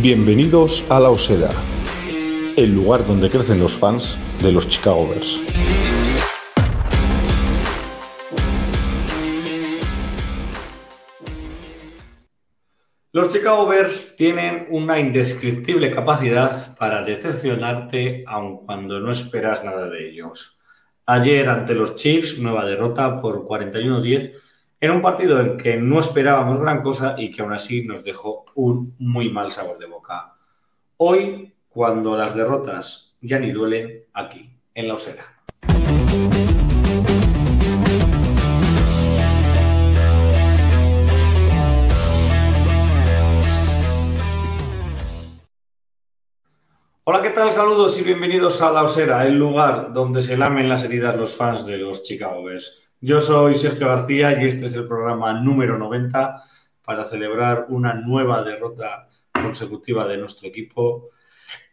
Bienvenidos a La Osera, el lugar donde crecen los fans de los Chicago Bears. Los Chicago Bears tienen una indescriptible capacidad para decepcionarte aun cuando no esperas nada de ellos. Ayer ante los Chiefs, nueva derrota por 41-10, en un partido en que no esperábamos gran cosa y que aún así nos dejó un muy mal sabor de boca. Hoy, cuando las derrotas ya ni duelen, aquí, en la Osera. Hola, ¿qué tal? Saludos y bienvenidos a La Osera, el lugar donde se lamen las heridas los fans de los Chicago Bears. Yo soy Sergio García y este es el programa número 90 para celebrar una nueva derrota consecutiva de nuestro equipo.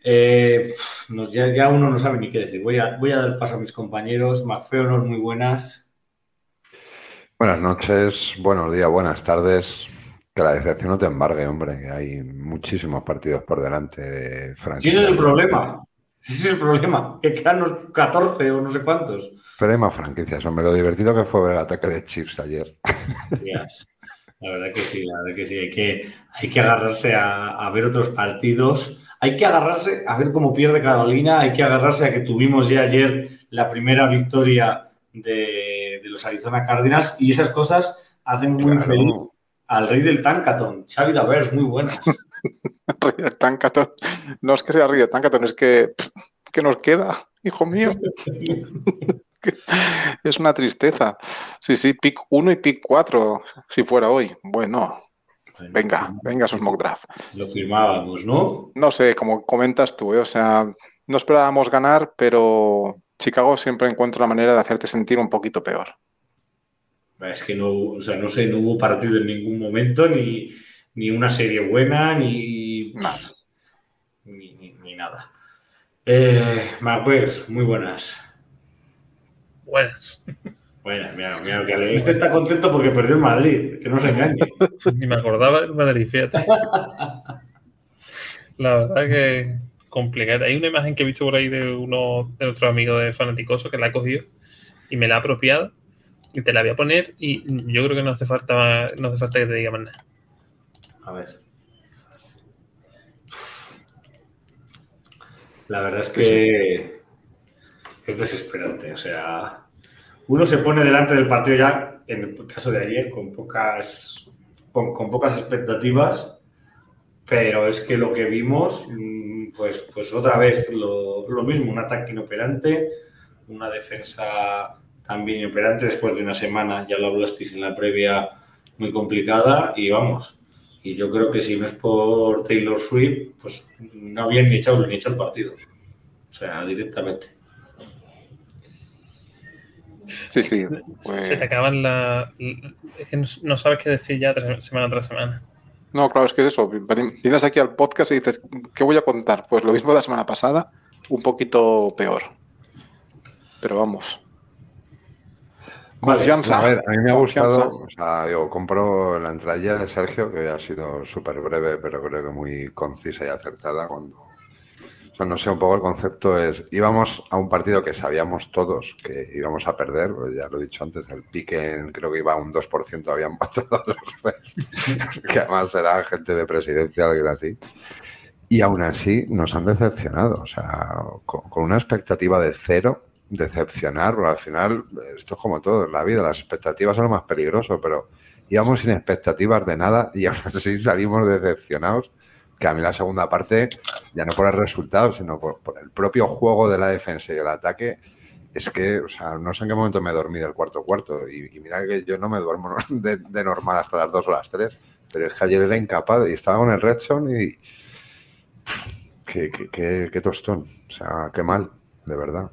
Eh, nos, ya, uno no sabe ni qué decir. Voy a, dar paso a mis compañeros. Mafeonor, muy buenas. Buenas noches, buenos días, buenas tardes. Que la decepción no te embargue, hombre, que hay muchísimos partidos por delante de Francia. ese es el problema. Ese es el problema. Que quedan 14 o no sé cuántos. Pero hay más franquicias, hombre. Lo divertido que fue ver el ataque de Chips ayer. Yes. La verdad que sí, la verdad que sí. Hay que, hay que agarrarse a, a, ver otros partidos. Hay que agarrarse a ver cómo pierde Carolina. Hay que agarrarse a que tuvimos ya ayer la primera victoria de, de los Arizona Cardinals y esas cosas hacen muy claro. feliz al rey del Tankaton, Xavi Davers, muy buenas. rey del Tankaton. No es que sea rey del Tankaton, es que ¿qué nos queda, hijo mío? es una tristeza. Sí, sí, pick 1 y pick 4, si fuera hoy. Bueno, venga, venga su mock draft. Lo firmábamos, ¿no? No sé, como comentas tú, ¿eh? o sea, no esperábamos ganar, pero Chicago siempre encuentra la manera de hacerte sentir un poquito peor. Es que no, o sea, no sé, no hubo partido en ningún momento, ni, ni una serie buena, ni nada. Ni, ni, ni nada. Eh, pues, muy buenas. Buenas. Buenas, mira, mira, que este está contento porque perdió en Madrid, que no se engañe. Ni me acordaba del Madrid, fíjate. La verdad que complicada. Hay una imagen que he visto por ahí de uno de nuestros amigos de Fanaticoso que la ha cogido y me la ha apropiado y te la voy a poner y yo creo que no hace falta no hace falta que te diga más nada. A ver. La verdad es que es desesperante. O sea, uno se pone delante del partido ya, en el caso de ayer, con pocas, con, con pocas expectativas, pero es que lo que vimos, pues, pues otra vez lo, lo mismo, un ataque inoperante, una defensa también inoperante después de una semana, ya lo hablasteis en la previa, muy complicada y vamos. Y yo creo que si no es por Taylor Swift, pues no habían ni echado, ni echado el partido. O sea, directamente. Sí, sí. Pues... Se te acaban la. Es que no sabes qué decir ya semana tras semana. No, claro, es que es eso. Vienes aquí al podcast y dices, ¿qué voy a contar? Pues lo mismo de la semana pasada, un poquito peor. Pero vamos. Confianza. A ver, a mí me ha gustado, o sea, digo, compro la entrada de Sergio, que ha sido súper breve, pero creo que muy concisa y acertada. Cuando, o sea, no sé, un poco el concepto es, íbamos a un partido que sabíamos todos que íbamos a perder, pues ya lo he dicho antes, el pique creo que iba a un 2%, habían matado a los que además era gente de presidencia, alguien así. Y aún así nos han decepcionado, o sea, con, con una expectativa de cero, decepcionar, porque al final esto es como todo en la vida, las expectativas son lo más peligroso, pero íbamos sin expectativas de nada y aún así salimos decepcionados, que a mí la segunda parte, ya no por el resultado, sino por, el propio juego de la defensa y el ataque, es que, o sea, no sé en qué momento me dormí del cuarto cuarto y, mira que yo no me duermo de, de, normal hasta las dos o las tres, pero es que ayer era incapaz y estaba con el Red Zone y... Qué, qué, qué, qué tostón, o sea, qué mal, de verdad.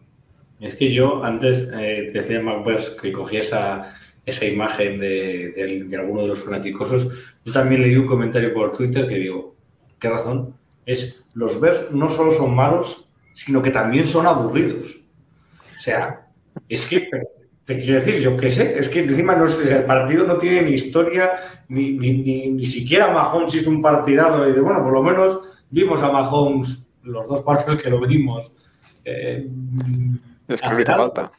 Es que yo antes eh, decía Macbeth que cogía esa, imagen de, alguno de los fanaticosos. Yo también leí un comentario por Twitter que digo, ¿qué razón? es los Bears no solo son malos, sino que también son aburridos. O sea, es que, te quiero decir, yo qué sé, es que encima no, el partido no tiene ni historia, ni, ni, ni, siquiera Mahomes hizo un partidado y de, bueno, por lo menos vimos a Mahomes los dos partidos que lo vimos. Eh, es que no hacía falta.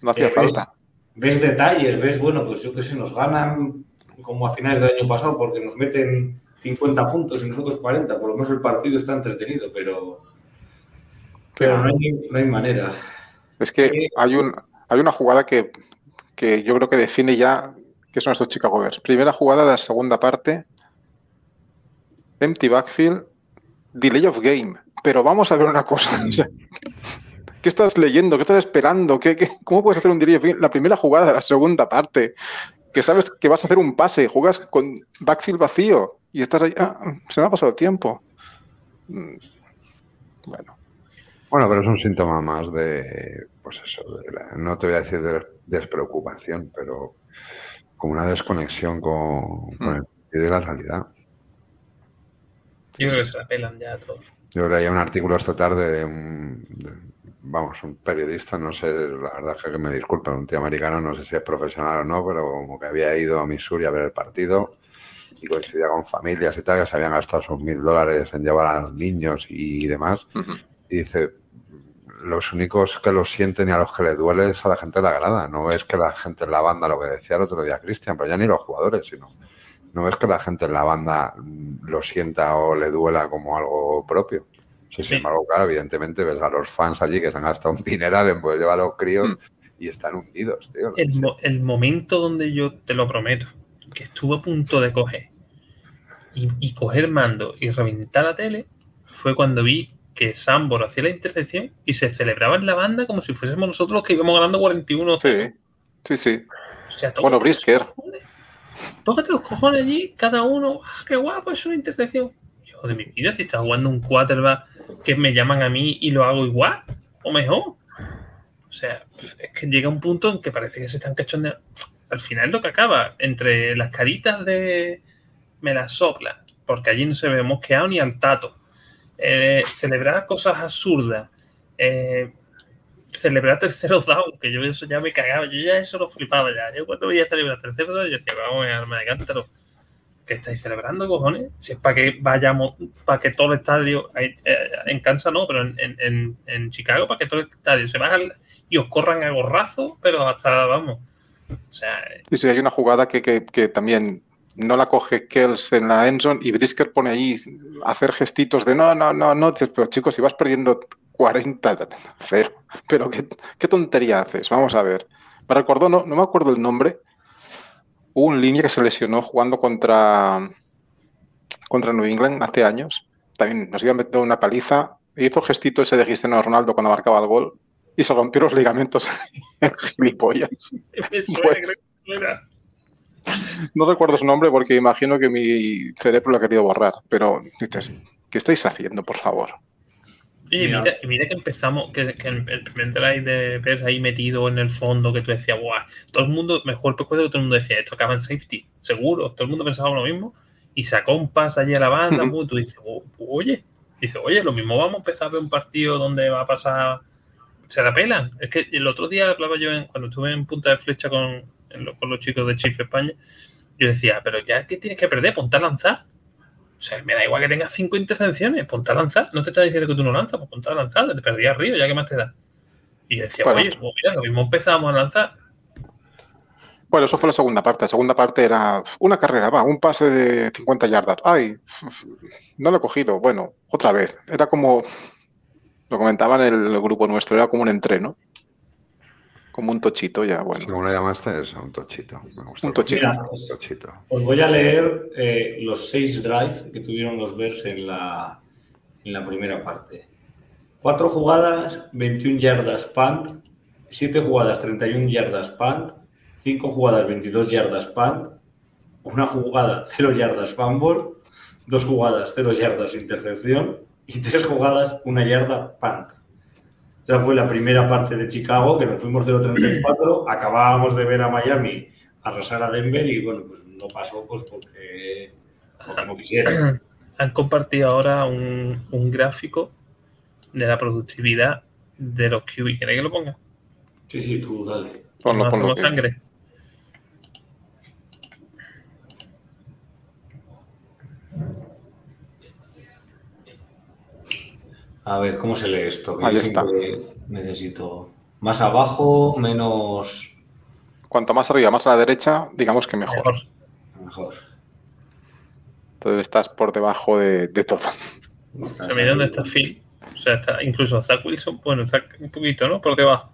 No hacía falta. Ves, detalles, ves, bueno, pues yo qué sé, nos ganan como a finales del año pasado porque nos meten 50 puntos y nosotros 40. Por lo menos el partido está entretenido, pero, pero no, hay, no hay manera. Es que hay, un, hay una jugada que, que yo creo que define ya qué son estos Chicago Bears. Primera jugada de la segunda parte, empty backfield, delay of game. Pero vamos a ver una cosa. ¿Qué estás leyendo? ¿Qué estás esperando? ¿Qué, cómo puedes hacer un delay of game? La primera jugada de la segunda parte, que sabes que vas a hacer un pase, juegas con backfield vacío y estás ahí. Ah, se me ha pasado el tiempo. Mm, bueno. Bueno, pero es un síntoma más de, pues eso, no te voy a decir de despreocupación, pero como una desconexión con, con mm. el de la realidad. Yo creo que se la pelan ya todos. Yo leía un artículo esta tarde de un, vamos, un periodista, no sé, la verdad es que me disculpen, un tío americano, no sé si es profesional o no, pero como que había ido a Missouri a ver el partido y coincidía con familias y tal, que se habían gastado sus mil dólares en llevar a los niños y demás. Y dice, los únicos que lo sienten y a los que les duele es a la gente de la grada. No es que la gente en la banda, lo que decía el otro día Cristian, pero ya ni los jugadores, sino no es que la gente en la banda lo sienta o le duela como algo propio. Sí, Sin embargo, claro, evidentemente ves a los fans allí que se han gastado un dineral en poder llevar a los críos mm. y están hundidos, tío. El, momento donde yo te lo prometo, que estuve a punto de coger y, y coger mando y reventar la tele, fue cuando vi que Sambor hacía la intercepción y se celebraba en la banda como si fuésemos nosotros los que íbamos ganando 41 Sí, sí, sí. bueno, Brisker. Tócate los cojones allí, cada uno, ah, qué guapo, es una intercepción. De mi vida, si estás jugando un quarterback que me llaman a mí y lo hago igual, o mejor. O sea, es que llega un punto en que parece que se están cachondeando. Al final lo que acaba, entre las caritas de me las sopla, porque allí no se ve mosqueado ni al tato eh, celebrar cosas absurdas, eh, celebrar terceros down, que yo eso ya me cagaba, yo ya eso lo flipaba ya. Yo cuando voy a celebrar terceros down, yo decía, vamos a arma de cántaro. ¿Qué estáis celebrando, cojones? Si es para que vayamos, para que todo el estadio, eh, en Kansas no, pero en, Chicago, para que todo el estadio se baja y os corran a gorrazo, pero hasta, vamos. O sea, sí, sí, hay una jugada que, que, que también no la coge Kells en la endzone y Brisker pone ahí hacer gestitos de no, no, no, no, pero chicos, si vas perdiendo 40, cero. Pero qué, tontería haces, vamos a ver. Me recordó, no, no me acuerdo el nombre, hubo un línea que se lesionó jugando contra, contra New England hace años. También nos iba a meter una paliza. Hizo gestito ese de Cristiano Ronaldo cuando marcaba el gol y se rompió los ligamentos en gilipollas. No recuerdo su nombre porque imagino que mi cerebro lo ha querido borrar, pero dices, ¿qué estáis haciendo, por favor? Y mira, mira, que empezamos, que, el primer drive de ver ahí metido en el fondo, que tú decías, guau, todo el mundo, mejor recuerdo que todo el mundo decía, esto acaba en safety, seguro, todo el mundo pensaba lo mismo, y sacó un pase allí a la banda, tú dices, oh, oye, dice, oye, lo mismo vamos a empezar a ver un partido donde va a pasar, se la pelan. Es que el otro día hablaba yo cuando estuve en punta de flecha con, con los chicos de Chifre España, yo decía, pero ya que tienes que perder, ponte a lanzar. O sea, me da igual que tengas cinco intercepciones, ponte a lanzar. No te está diciendo que tú no lanzas, pues ponte a lanzar, te perdí arriba, ya que más te da. Y yo decía, oye, pues mira, lo mismo empezamos a lanzar. Bueno, eso fue la segunda parte. La segunda parte era una carrera, va, un pase de 50 yardas. Ay, no lo he cogido. Bueno, otra vez. Era como, lo comentaban en el grupo nuestro, era como un entreno. Como un tochito ya, bueno. ¿Cómo lo llamaste? Es un tochito. un tochito. Os voy a leer eh, los seis drives que tuvieron los Bears en la, en la primera parte. Cuatro jugadas, 21 yardas punt. Siete jugadas, 31 yardas punt. Cinco jugadas, 22 yardas punt. Una jugada, 0 yardas fumble. Dos jugadas, 0 yardas intercepción. Y tres jugadas, una yarda punt fue la primera parte de Chicago, que nos fuimos 0-34, acabábamos de ver a Miami arrasar a Denver y bueno, pues no pasó pues porque, no quisiera. han compartido ahora un, un gráfico de la productividad de los QB. ¿Queréis que lo ponga? Sí, sí, tú dale. Ponlo, ponlo. sangre. A ver, ¿cómo se lee esto? Que Ahí está. Necesito más abajo, menos Cuanto más arriba, más a la derecha, digamos que mejor. Mejor. mejor. Entonces estás por debajo de, de todo. O sea, mira dónde está Phil. O sea, está incluso Zach Wilson, bueno, Zach un poquito, ¿no? Por debajo.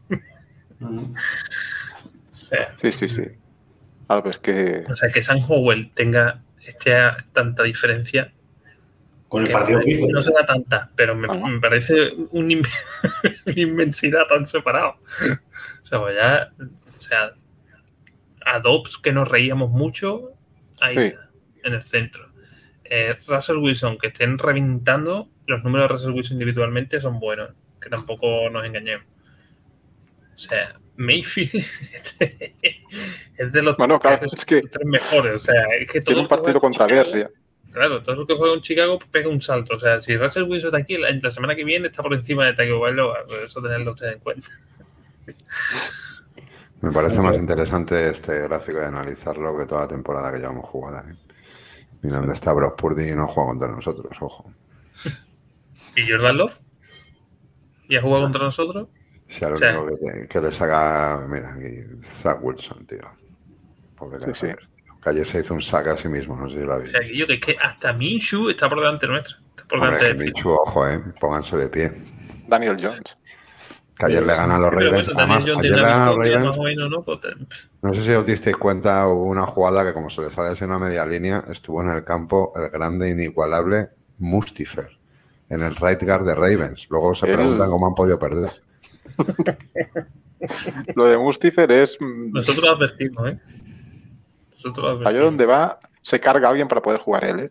Mm. O sea, Sí, sí, sí. Claro, pues que o sea, que San Howell tenga este, tanta diferencia. Con el que partido que hizo. no se da tanta, pero me, Ah. me parece un in- una inmensidad tan separado. O sea, pues ya, o sea, a Dobbs que nos reíamos mucho, ahí Sí. está, en el centro. Eh, Russell Wilson, que estén reventando, los números de Russell Wilson individualmente son buenos, que tampoco nos engañemos. O sea, Mayfield es de los Bueno, claro, tres, es que tres mejores. O sea, es que tiene todo un partido con Claro, todo lo que juega en Chicago pega un salto. O sea, si Russell Wilson está aquí, la, la semana que viene está por encima de Tagovailoa. Pues eso tenerlo ustedes en cuenta. Me parece más interesante este gráfico de analizarlo que toda la temporada que llevamos jugada. ¿eh? Mira dónde está Brock Purdy y no juega contra nosotros, ojo. ¿Y Jordan Love? ¿Y ha jugado contra nosotros? Si a lo O sea- único que, que le saca, mira, aquí, Zach Wilson, tío. Pobre Sí, sí. Que ayer se hizo un sack a sí mismo, no sé si lo O habéis sea, visto. yo que es que hasta Minshew está por delante nuestra. Está por Hombre, delante que de Minshew, ojo, eh, pónganse de pie. Daniel Jones. Que ayer le ganan los Ravens. bueno, Además, ayer le ganan los Ravens. más o menos, ¿no? Pues, eh, No sé si os disteis cuenta, hubo una jugada que como se le sale así una media línea, estuvo en el campo el grande inigualable Mustifer, en el right guard de Ravens. Luego se El- preguntan cómo han podido perder. Lo de Mustifer es. mm, Nosotros lo advertimos, ¿eh? Allá donde va, se carga alguien para poder jugar él, ¿eh?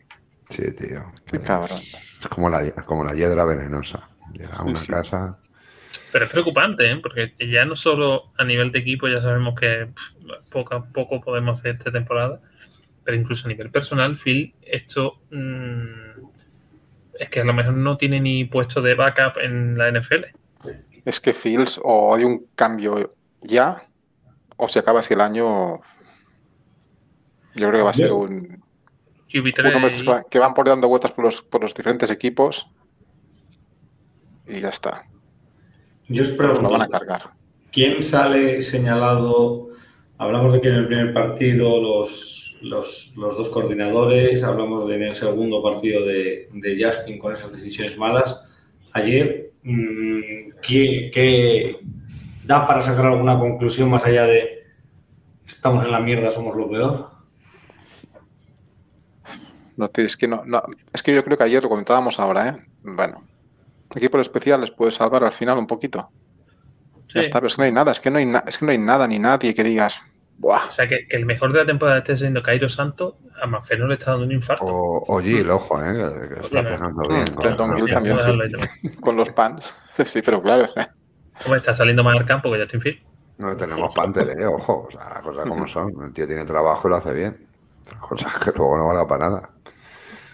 Sí, tío. Qué cabrón. Es como la, como la hiedra venenosa. Llega a una sí. casa. Pero es preocupante, ¿eh? Porque ya no solo a nivel de equipo ya sabemos que pff, poco a poco podemos hacer esta temporada, pero incluso a nivel personal, Phil, esto mm, es que a lo mejor no tiene ni puesto de backup en la NFL. Es que Fields o hay un cambio ya, o se acaba así el año. Yo creo que va a ser un, QB3 un hombre y- que va- que van por dando vueltas por los, por los diferentes equipos y ya está. Yo os pregunto, lo van a cargar. ¿quién sale señalado? Hablamos de que en el primer partido los, los, los dos coordinadores, hablamos de en el segundo partido de, de Justin con esas decisiones malas. Ayer, mm, ¿qué, qué da para sacar alguna conclusión más allá de estamos en la mierda, somos lo peor? No, tío, es que no, no- es que yo creo que ayer lo comentábamos ahora, ¿eh? Bueno, equipo especial les puede salvar al final un poquito. Sí. Ya está, pero es que no hay nada, es que no hay, na- es que no hay nada ni nadie que digas, ¡buah! O sea, que, que el mejor de la temporada esté siendo Cairo Santos, a Mafeno le está dando un infarto. O, o Gil, ojo, eh, que, que está pegando mm, bien. con Gill también, sí. Con los pants. Sí, pero claro. ¿eh? ¿Cómo está saliendo más al campo que Justin Field? No tenemos Panther, eh, ojo. O sea, las cosas como son. El tío tiene trabajo y lo hace bien. Otra cosa es que luego no vale para nada.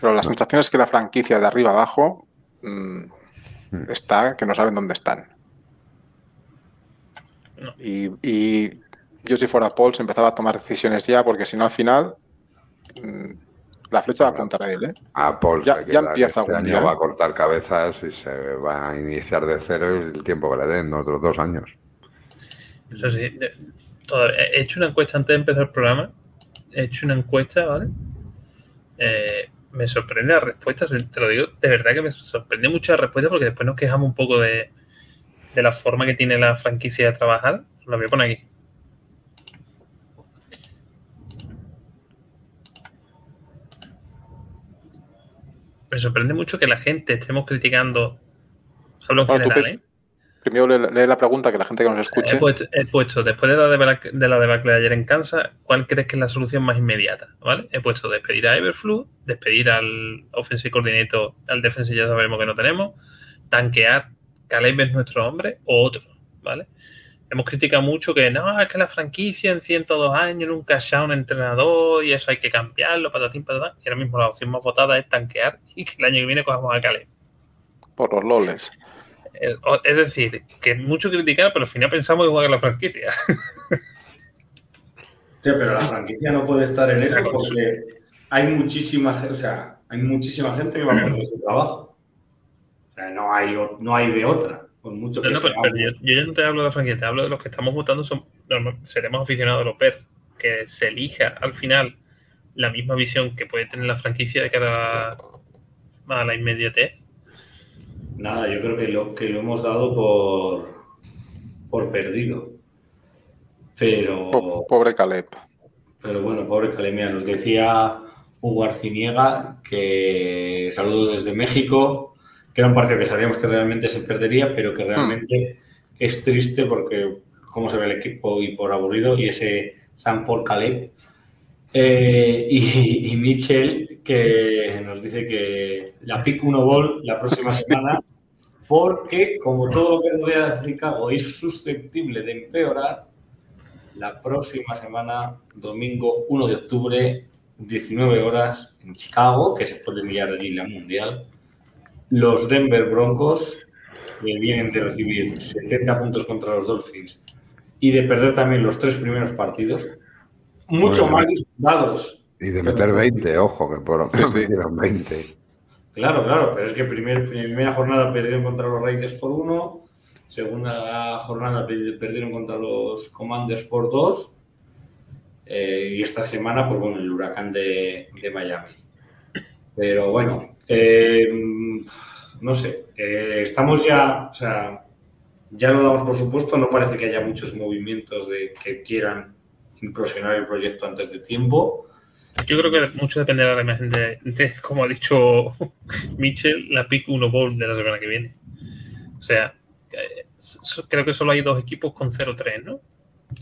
Pero la sensación es que la franquicia de arriba abajo mm, Mm. está que no saben dónde están. Y, y yo si fuera Paul se empezaba a tomar decisiones ya, porque si no al final mm, la flecha va a apuntar a él. ¿eh? A Paul Ya- ya empieza este algún año día, va ¿eh? a cortar cabezas y se va a iniciar de cero y el tiempo que le den, otros dos años. Eso sí, de- todavía- he hecho una encuesta antes de empezar el programa. He hecho una encuesta, ¿vale? Eh, me sorprende las respuestas, te lo digo, de verdad que me sorprende mucho la respuesta porque después nos quejamos un poco de, de la forma que tiene la franquicia de trabajar. Lo voy a poner aquí. Me sorprende mucho que la gente estemos criticando. Hablo en tú general, ¿eh? Primero lee, la pregunta que la gente que nos escuche. He puesto, he puesto, después de la, debacle, de la debacle de ayer en Kansas, ¿cuál crees que es la solución más inmediata? ¿Vale? He puesto despedir a Everflu, despedir al offensive coordinator, al defensive ya sabemos que no tenemos, tanquear Caleb es nuestro hombre o otro, ¿vale? hemos criticado mucho que no, es que la franquicia en 102 años nunca ha un entrenador y eso hay que cambiarlo, patatín, patatán. Y ahora mismo la opción más votada es tanquear y que el año que viene cojamos a Caleb. Por los loles. Es, decir, que mucho criticar, pero al final pensamos igual que la franquicia. Sí, pero la franquicia no puede estar en eso porque hay muchísima, o sea, hay muchísima gente que va a perder su trabajo. O sea, no hay, no hay de otra. Por mucho que No, no, pero, yo, yo ya no te hablo de la franquicia, te hablo de los que estamos votando, son, seremos aficionados a los PER, que se elija al final la misma visión que puede tener la franquicia de cara a, a la inmediatez. Nada, yo creo que lo, que lo hemos dado por, por perdido. Pero, Po- Pobre Caleb. pero bueno, pobre Calemia. Nos decía Hugo Arciniega que saludos desde México, que era un partido que sabíamos que realmente se perdería, pero que realmente es triste porque cómo se ve el equipo y por aburrido, y ese Sanford Caleb. Eh, y, y Mitchell que nos dice que la pick 1 ball la próxima semana porque como todo lo que rodea a Chicago es susceptible de empeorar, la próxima semana, domingo 1 de octubre, 19 horas en Chicago, que se puede enviar allí la mundial, los Denver Broncos, que vienen de recibir 70 puntos contra los Dolphins y de perder también los tres primeros partidos, mucho más disputados. Y de meter 20, ojo, que por lo menos metieron 20. Claro, claro, pero es que primer, primera jornada perdieron contra los Raiders por uno, segunda jornada per- perdieron contra los Commanders por dos, eh, y esta semana, pues bueno, el huracán de, de Miami. Pero bueno, eh, no sé, eh, estamos ya, o sea, ya lo damos por supuesto, no parece que haya muchos movimientos de que quieran implosionar el proyecto antes de tiempo. Yo creo que mucho dependerá de la imagen de, como ha dicho Mitchell, la pick 1 bowl de la semana que viene. O sea, eh, creo que solo hay dos equipos con 0-3, ¿no?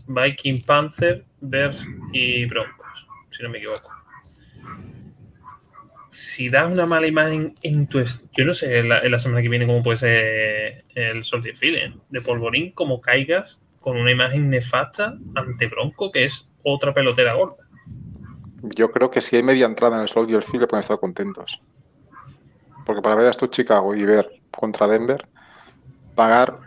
Viking, Panther, Bears y Broncos, si no me equivoco. Si das una mala imagen en tu... Yo no sé en la, semana que viene cómo puede ser el Soldier Feeling de Polvorín, como caigas con una imagen nefasta ante Bronco, que es otra pelotera gorda. Yo creo que si hay media entrada en el Soldier Field pueden estar contentos. Porque para ver a esto Chicago y ver contra Denver, pagar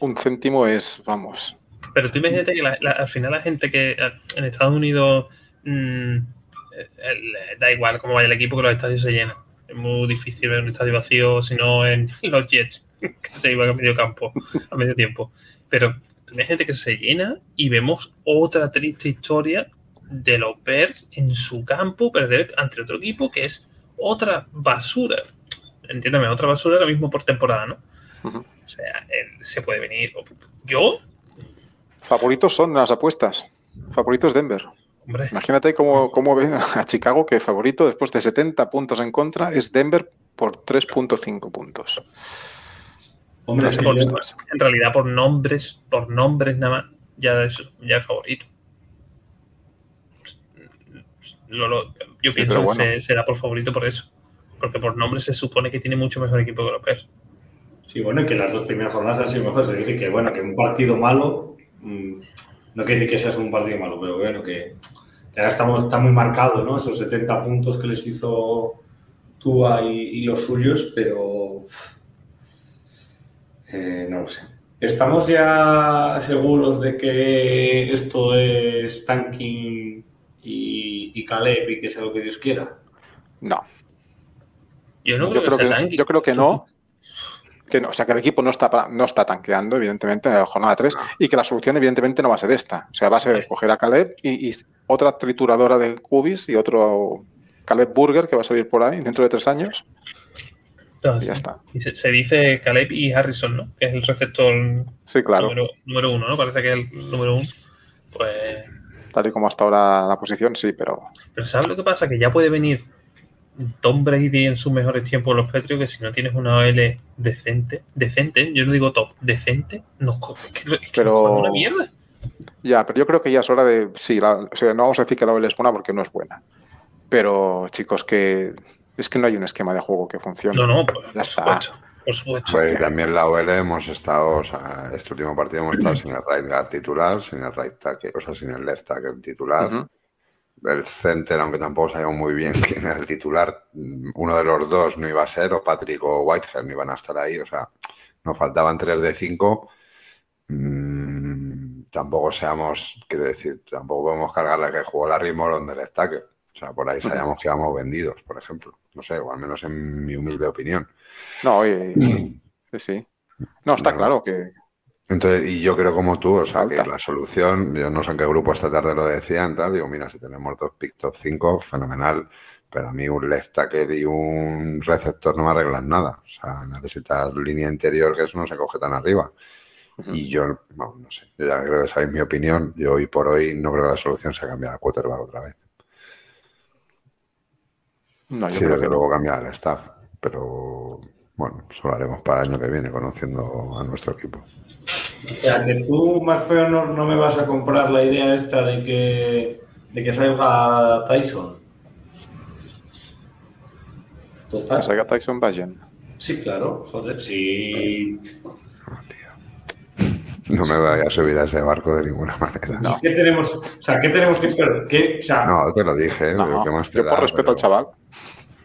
un céntimo es, vamos, Pero tú imagínate que la- al final la gente que en Estados Unidos mm, eh, el- da igual cómo vaya el equipo que los estadios se llenan. Es muy difícil ver un estadio vacío si no en los Jets, que se iban a medio campo, a medio tiempo. Pero tú imagínate que se llena y vemos otra triste historia de los Bears en su campo perder ante otro equipo que es otra basura. Entiéndame, otra basura ahora mismo por temporada, ¿no? O sea, él se puede venir. Yo, favoritos son las apuestas. Favoritos Denver. hombre, Imagínate cómo, cómo ven a Chicago que favorito después de 70 puntos en contra es Denver por 3.5 puntos. Hombre, es que por- yo- en realidad por nombres, por nombres nada más, ya es, ya es favorito. Lo- lo- yo Sí, pienso que se- será por favorito por eso. Porque por nombres se supone que tiene mucho mejor equipo que los Bears. Sí, bueno, y que las dos primeras jornadas han sido mejores. Se dice que, bueno, que un partido malo, mm, no quiere decir que seas un partido malo, pero bueno, que, que ahora estamos, está muy marcado, ¿no? Esos 70 puntos que les hizo Tua y, y los suyos, pero eh, no lo sé. ¿Estamos ya seguros de que esto es tanking y, y Caleb y que sea lo que Dios quiera? No, Yo no yo creo, creo que sea que, yo creo que no. Que no, o sea, que el equipo no está, no está tanqueando, evidentemente, en la jornada 3, y que la solución, evidentemente, no va a ser esta. O sea, va a ser coger a Caleb y, y otra trituradora de cubis y otro Caleb Burger que va a salir por ahí dentro de tres años, No, y sí. ya está. Y se, se dice Caleb y Harrison, ¿no? Que es el receptor Sí, claro. número, número uno, ¿no? Parece que es el número uno. Pues Tal y como hasta ahora la posición, sí, pero Pero ¿sabes lo que pasa? Que ya puede venir Tom Brady en sus mejores tiempos los Patriots, que si no tienes una OL decente, decente, yo no digo top, decente, no, es que, es que Pero- una mierda. ya, pero yo creo que ya es hora de. Sí, la- o sea, no vamos a decir que la OL es buena porque no es buena. Pero, chicos, que es que no hay un esquema de juego que funcione. No, no, pues, Ya por está. supuesto. Por supuesto. Pues también la OL hemos estado, o sea, este último partido hemos estado sin el right guard titular, sin el right tackle, o sea, sin el left tackle titular. El center, aunque tampoco sabíamos muy bien quién era el titular, uno de los dos no iba a ser, o Patrick o Whitehead no iban a estar ahí, o sea, nos faltaban 3 de 5. Mm, tampoco seamos, quiero decir, tampoco podemos cargar la que jugó Larry Moron del tackle. O sea, por ahí sabíamos que íbamos vendidos, por ejemplo. No sé, o al menos en mi humilde opinión. No, oye, sí, sí. No, está No. claro que Entonces, y yo creo como tú, o sea, que la solución, yo no sé en qué grupo esta tarde lo decían, tal, digo, mira, si tenemos dos pick top 5, fenomenal, pero a mí un left tackle y un receptor no me arreglan nada. O sea, necesitas línea interior que eso no se coge tan arriba. Y yo, no, no sé, yo ya creo que sabéis mi opinión, yo hoy por hoy no creo que la solución sea cambiar a quarterback otra vez. no, yo Sí, creo desde que no. luego cambiar el staff, pero bueno, eso lo haremos para el año que viene, conociendo a nuestro equipo. O sea, que tú, McFeo, no, no me vas a comprar la idea esta de que, de que salga Tyson. Que Total. salga Tyson Bajan. Sí, claro. Joder, sí. No me voy a subir a ese barco de ninguna manera. No. ¿Qué tenemos? O sea, ¿qué tenemos que perder? ¿Qué, o sea, No, te lo dije, No, ¿qué más te yo da? por respeto Pero- al chaval.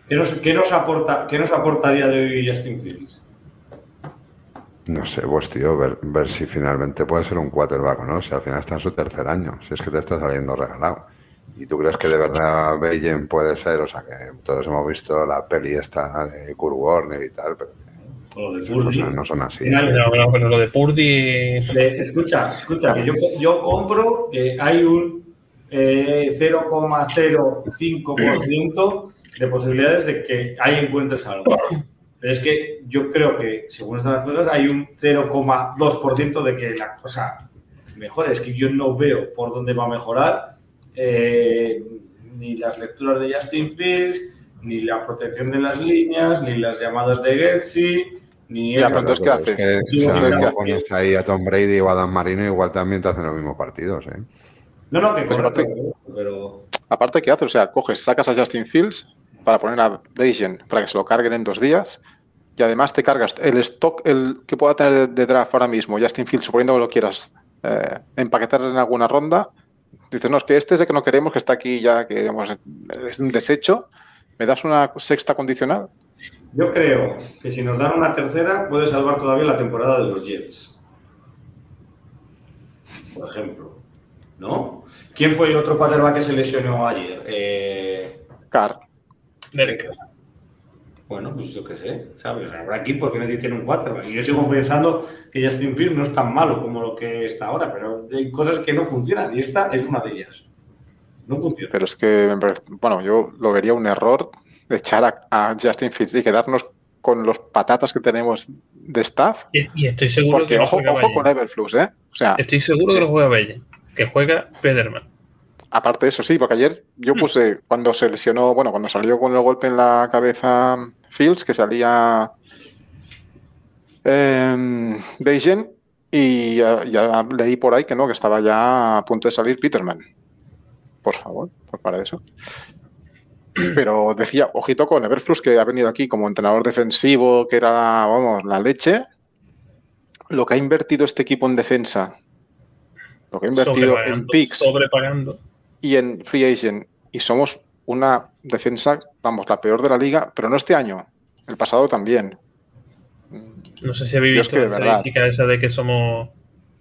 ¿Qué, nos, qué nos aporta, ¿qué nos aporta a día de hoy Justin Fields? No sé, pues tío, ver, ver si finalmente puede ser un quarterback o no. Si al final está en su tercer año, si es que te está saliendo regalado. ¿Y tú crees que de verdad Beijing puede ser? O sea, que todos hemos visto la peli esta de Kurt Warner y tal, pero O cosas no son así. Final- No, no, pero lo de Purdy. De- escucha, escucha, que yo, yo compro que hay un eh, 0,05% de posibilidades de que ahí encuentres algo. Pero es que yo creo que, según están las cosas, hay un 0,2% de que la cosa mejore. Es que yo no veo por dónde va a mejorar eh, ni las lecturas de Justin Fields, ni la protección de las líneas, ni las llamadas de Getsi, ni Ya, eso. pero ¿qué haces? que, Sí, sí, no pones ahí a Tom Brady o a Dan Marino, igual también te hacen los mismos partidos, ¿eh? No, no, que Pues correcto, aparte- pero Aparte, ¿qué haces? O sea, coges, sacas a Justin Fields para poner a Bajan para que se lo carguen en dos días y además te cargas el stock el que pueda tener de, de draft ahora mismo, Justin Fields, suponiendo que lo quieras eh, empaquetar en alguna ronda. Dices, no, es que este es el que no queremos, que está aquí ya, que digamos, es un desecho. ¿Me das una sexta condicional? yo creo que si nos dan una tercera puede salvar todavía la temporada de los Jets. Por ejemplo. ¿No? ¿Quién fue el otro quarterback que se lesionó ayer? Eh, Car. Derek. bueno, pues yo qué sé, ¿sabes? Habrá equipos que necesiten un quarterback. Y yo sigo pensando que Justin Fields no es tan malo como lo que está ahora, pero hay cosas que no funcionan y esta es una de ellas. No funciona. Pero es que, bueno, yo lo vería un error de echar a, a Justin Fields y quedarnos con los patatas que tenemos de staff. Y, y estoy seguro Porque que no ojo, juega ojo con Everflux, ¿eh? O sea, Estoy seguro que no juega Belle, que juega Pederman. Aparte de eso, sí, porque ayer yo Hmm. puse, cuando se lesionó, bueno, cuando salió con el golpe en la cabeza Fields, que salía eh, Beijing, y ya, ya leí por ahí que no, que estaba ya a punto de salir Peterman. Por favor, pues para eso. Pero decía, ojito con Everflux, que ha venido aquí como entrenador defensivo, que era, vamos, la leche. Lo que ha invertido este equipo en defensa, lo que ha invertido en picks sobrepagando. Y en free agent, y somos una defensa, vamos, la peor de la liga, pero no este año, el pasado también. No sé si habéis es visto la verdad. estadística esa de que somos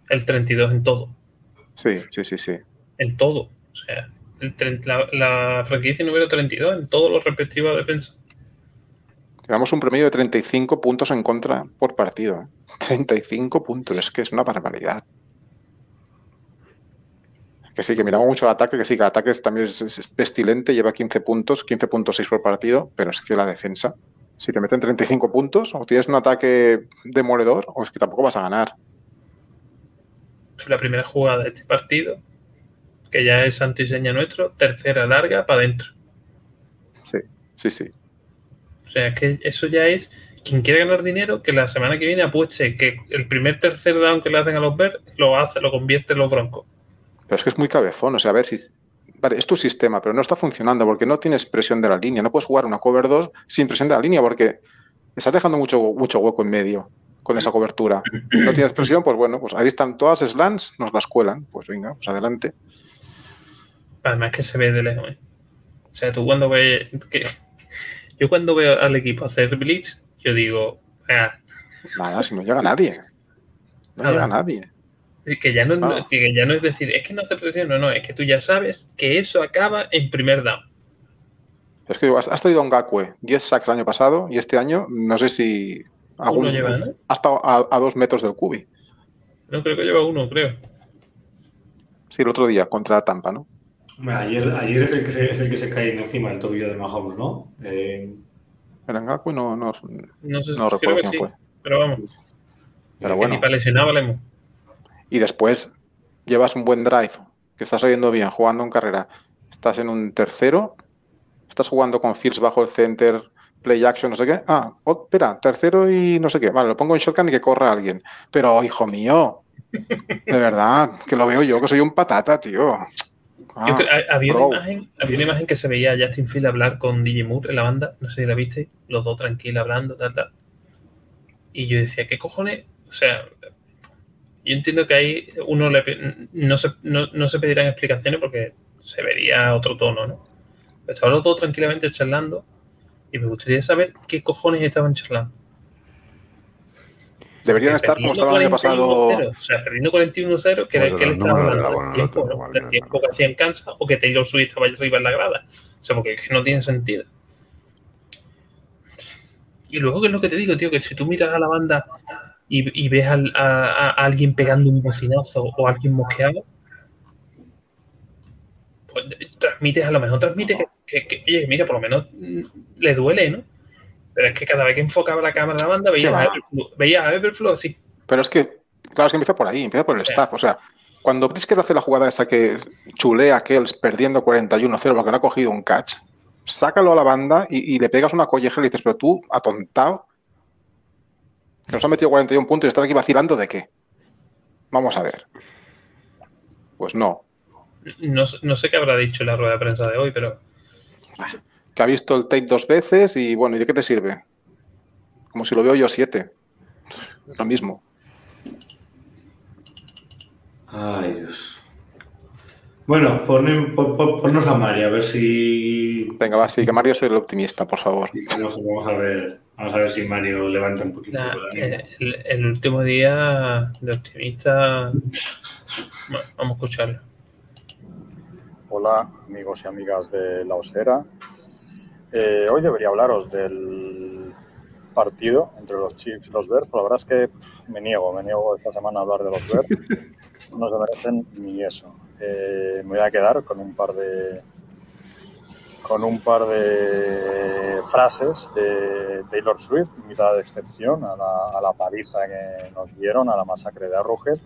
el 32 en todo. Sí, sí, sí, sí. En todo. O sea, el la, la franquicia número 32 en todos los respectivos a defensa. Llevamos un promedio de 35 puntos en contra por partido. ¿eh? 35 puntos, es que es una barbaridad. Que sí, que miramos mucho el ataque, que sí, que el ataque también es, es pestilente, lleva 15 puntos, 15.6 por partido, pero es que la defensa, si te meten 35 puntos, o tienes un ataque demoledor, o es que tampoco vas a ganar. La primera jugada de este partido, que ya es santo y seña nuestro, tercera larga para adentro. Sí, sí, sí. O sea, que eso ya es. Quien quiere ganar dinero, que la semana que viene apueste que el primer tercer down que le hacen a los Bears lo hace, lo convierte en los Broncos. Pero es que es muy cabezón, o sea, a ver si... Vale, es tu sistema, pero no está funcionando porque no tienes presión de la línea. No puedes jugar una cover 2 sin presión de la línea porque estás dejando mucho, mucho hueco en medio con esa cobertura. No tienes presión, pues bueno, pues ahí están todas slants, nos las cuelan. Pues venga, pues adelante. Además que se ve de lejos. ¿eh? O sea, tú cuando ves... Que... Yo cuando veo al equipo hacer blitz, yo digo, ah, Nada, si no llega nadie. No Nada. llega nadie. Que ya no, Ah. que ya no es decir, es que no hace presión, no, no, es que tú ya sabes que eso acaba en primer down. Es que has, has traído a un Gakwe 10 sacks el año pasado y este año no sé si algún, Uno lleva, ¿no? ha estado a, a dos metros del cubi. No creo que lleva uno, creo. Sí, el otro día contra Tampa, ¿no? Ayer, ayer es, el que se, es el que se cae encima del tobillo de Mahomes, ¿no? Eh, Era Ngakwe, no, no, No sé, no recuerdo quién sí, fue. pero vamos. Pero bueno. Ni para lesionar valemos. Y después llevas un buen drive, que estás saliendo bien, jugando en carrera. Estás en un tercero, estás jugando con Fields bajo el center, play action, no sé qué. Ah, oh, espera, tercero y no sé qué. Vale, lo pongo en shotgun y que corra alguien. Pero, hijo mío, de verdad, que lo veo yo, que soy un patata, tío. Ah, Yo creo- ha- había, una imagen, había una imagen que se veía a Justin Field hablar con DJ Moore en la banda, no sé si la viste, los dos tranquilos hablando, tal, tal. Y yo decía, ¿qué cojones? O sea, yo entiendo que ahí uno le, no, se, no, no se pedirán explicaciones porque se vería otro tono, ¿no? Estaban los dos tranquilamente charlando y me gustaría saber qué cojones estaban charlando. Deberían estar como estaban el año pasado. 41-0, O sea, perdiendo 41-0, que era el que los estaba hablando del tiempo, ¿no? del tiempo que hacía en Kansas o que Taylor Swift estaba arriba en la grada. O sea, porque es que no tiene sentido. Y luego, ¿qué es lo que te digo, tío? Que si tú miras a la banda y, y ves al- a, alguien pegando un bocinazo o alguien mosqueado, pues transmites, a lo mejor transmite que, que- que, oye, mira, por lo menos mm, le duele, ¿no? Pero es que cada vez que enfocaba la cámara a la banda, veías va? a Everflow, veías a Everflow así. Pero es que, claro, es que empieza por ahí, empieza por el staff. O sea, cuando Brisket hace la jugada esa que chulea a Kells perdiendo 41-0 porque no ha cogido un catch, sácalo a la banda y, y le pegas una colleja y le dices, pero tú, atontado, nos ha metido 41 puntos y estás aquí vacilando de qué. Vamos a ver. Pues no. No, no sé qué habrá dicho en la rueda de prensa de hoy, pero Que ha visto el tape dos veces y bueno, ¿y de qué te sirve? Como si lo veo yo siete. Lo mismo. Ay, Dios. Bueno, pon- pon- ponnos a Mario, a ver si. Venga, va, sí, que Mario es el optimista, por favor. Vamos, vamos a ver. Vamos a ver si Mario levanta un poquito. la- el ánimo. el, el último día de optimista. Bueno, vamos a escucharlo. Hola amigos y amigas de La Osera. Eh, hoy debería hablaros del partido entre los Chiefs y los Bears, pero la verdad es que pff, me niego, me niego esta semana a hablar de los Bears. No se merecen ni eso. Eh, me voy a quedar con un par de con un par de frases de Taylor Swift, invitada de excepción a la, a la paliza que nos dieron, a la masacre de Arrowhead.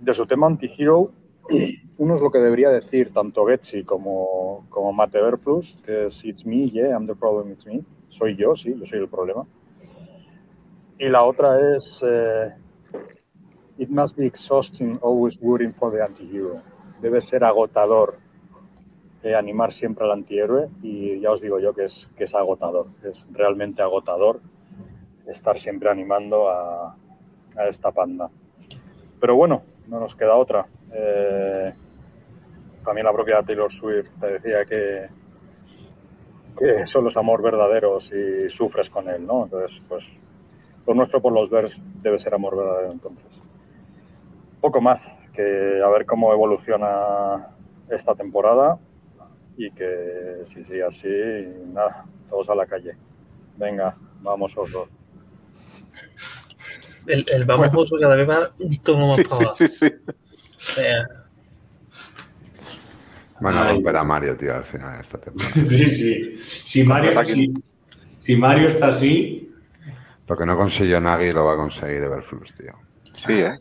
De su tema anti-hero, uno es lo que debería decir tanto Getsi como, como Matt Everflux, que es It's me, yeah, I'm the problem, it's me. Soy yo, sí, yo soy el problema. Y la otra es eh, It must be exhausting always rooting for the anti-hero. Debe ser agotador animar siempre al antihéroe y ya os digo yo que es, que es agotador, es realmente agotador estar siempre animando a, esta panda. Pero bueno, no nos queda otra. Eh, también la propia Taylor Swift te decía que, solo es amor verdadero si sufres con él, ¿no? Entonces, pues, lo nuestro por los Bears debe ser amor verdadero entonces. Poco más, que a ver cómo evoluciona esta temporada y que si sigue así, nada, todos a la calle. Venga, vamos osos. El, el vamos Bueno. oso cada vez va un tono más Sí, para abajo. sí, sí. A Ay. romper a Mario, tío, al final de esta temporada. Sí, sí. Si Mario, si, si Mario está así, Lo que no consiguió Nagy lo va a conseguir Everflux, tío. Sí, ¿eh?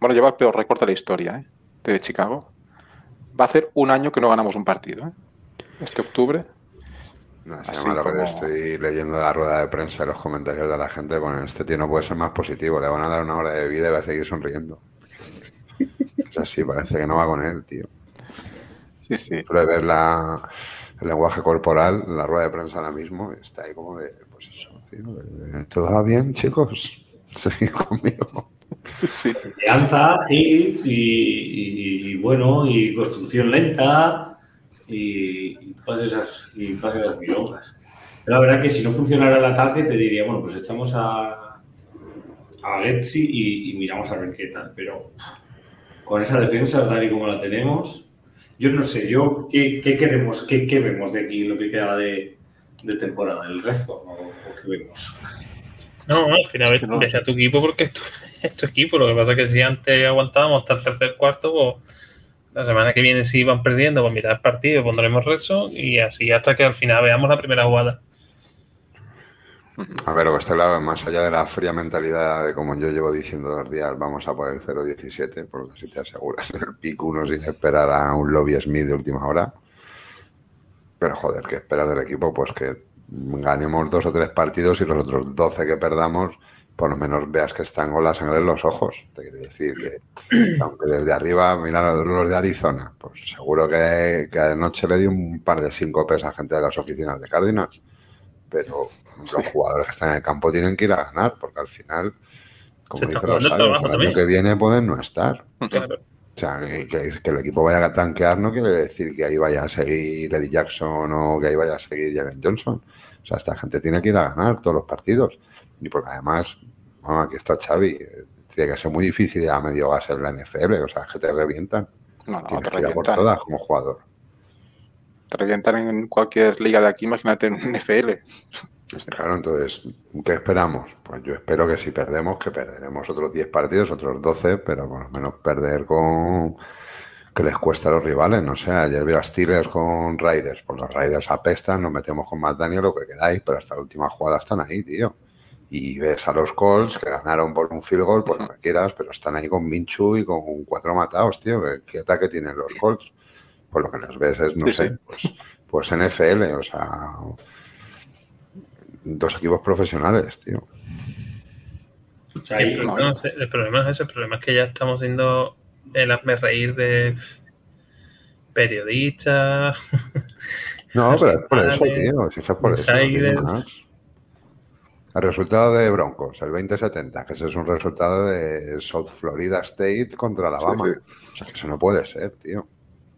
Bueno, lleva el peor récord de la historia, ¿eh? De Chicago. Va a hacer un año que no ganamos un partido, ¿eh? Este octubre. No como- estoy leyendo la rueda de prensa y los comentarios de la gente, bueno, este tío no puede ser más positivo, le van a dar una hora de vida y va a seguir sonriendo. Es así, parece que no va con él, tío. Sí, sí. Suele ver la, el lenguaje corporal, la rueda de prensa ahora mismo, está ahí como de, pues eso, tío, de, todo va bien, chicos, seguid conmigo. Sí. Hits y, y- y, bueno, y construcción lenta y, y todas esas y todas esas milongas. Pero la verdad que si no funcionara el ataque te diría, bueno, pues echamos a, a Getzi y, y miramos a ver qué tal. Pero con esa defensa tal y como la tenemos, yo no sé, yo qué, qué queremos, qué, qué vemos de aquí lo que queda de, de temporada, el resto o, o qué vemos. No, al final Es que no. ves a tu equipo porque es tu, es tu equipo. Lo que pasa es que si antes aguantábamos hasta el tercer cuarto, pues la semana que viene si van perdiendo, pues mitad del partido pondremos rezo y así hasta que al final veamos la primera jugada. A ver, claro, más allá de la fría mentalidad de como yo llevo diciendo dos días, vamos a poner 0-17, porque así te aseguras el pick uno sin esperar a un lobby Smith de última hora. Pero joder, que esperar del equipo, pues que ganemos dos o tres partidos y los otros 12 que perdamos, por lo menos veas que están con la sangre en los ojos. Te quiero decir que, aunque desde arriba, mira los de Arizona, pues seguro que, que anoche le di un par de síncopes a gente de las oficinas de Cardinals pero los jugadores que están en el campo tienen que ir a ganar, porque al final, como dice Rosario, trabajo el año que viene pueden no estar. Claro. O sea, que, que- que el equipo vaya a tanquear no quiere decir que ahí vaya a seguir Eddie Jackson o que ahí vaya a seguir Jalen Johnson. O sea, esta gente tiene que ir a ganar todos los partidos. Y porque además, bueno, aquí está Xavi, eh, tiene que ser muy difícil ir a medio gas en la NFL, o sea, que te revientan. No, no, Tienes te que ir a por revientan. todas como jugador. Te revientan en cualquier liga de aquí, imagínate en un NFL. Claro, entonces, ¿qué esperamos? Pues yo espero que si perdemos, que perderemos otros 10 partidos, otros 12, pero por lo menos perder con que les cuesta a los rivales. No sé, ayer veo a Steelers con Raiders, pues los Raiders apestan, nos metemos con más Daniel lo que queráis, pero hasta la última jugada están ahí, tío. Y ves a los Colts que ganaron por un field goal, pues lo que quieras, pero están ahí con Minchu y con cuatro matados, tío. ¿Qué, ataque tienen los Colts? Pues lo que les ves es, no Sí, sé, sí. pues, pues NFL, o sea, dos equipos profesionales, tío. O sea, El problema, no es- el problema es ese, el problema es que ya estamos siendo el hazme reír de periodistas. No, pero es por eso, tío. Si es por eso. no. El resultado de Broncos, el 20-70, que ese es un resultado de South Florida State contra Alabama. Sí, O sea, que eso no puede ser, tío.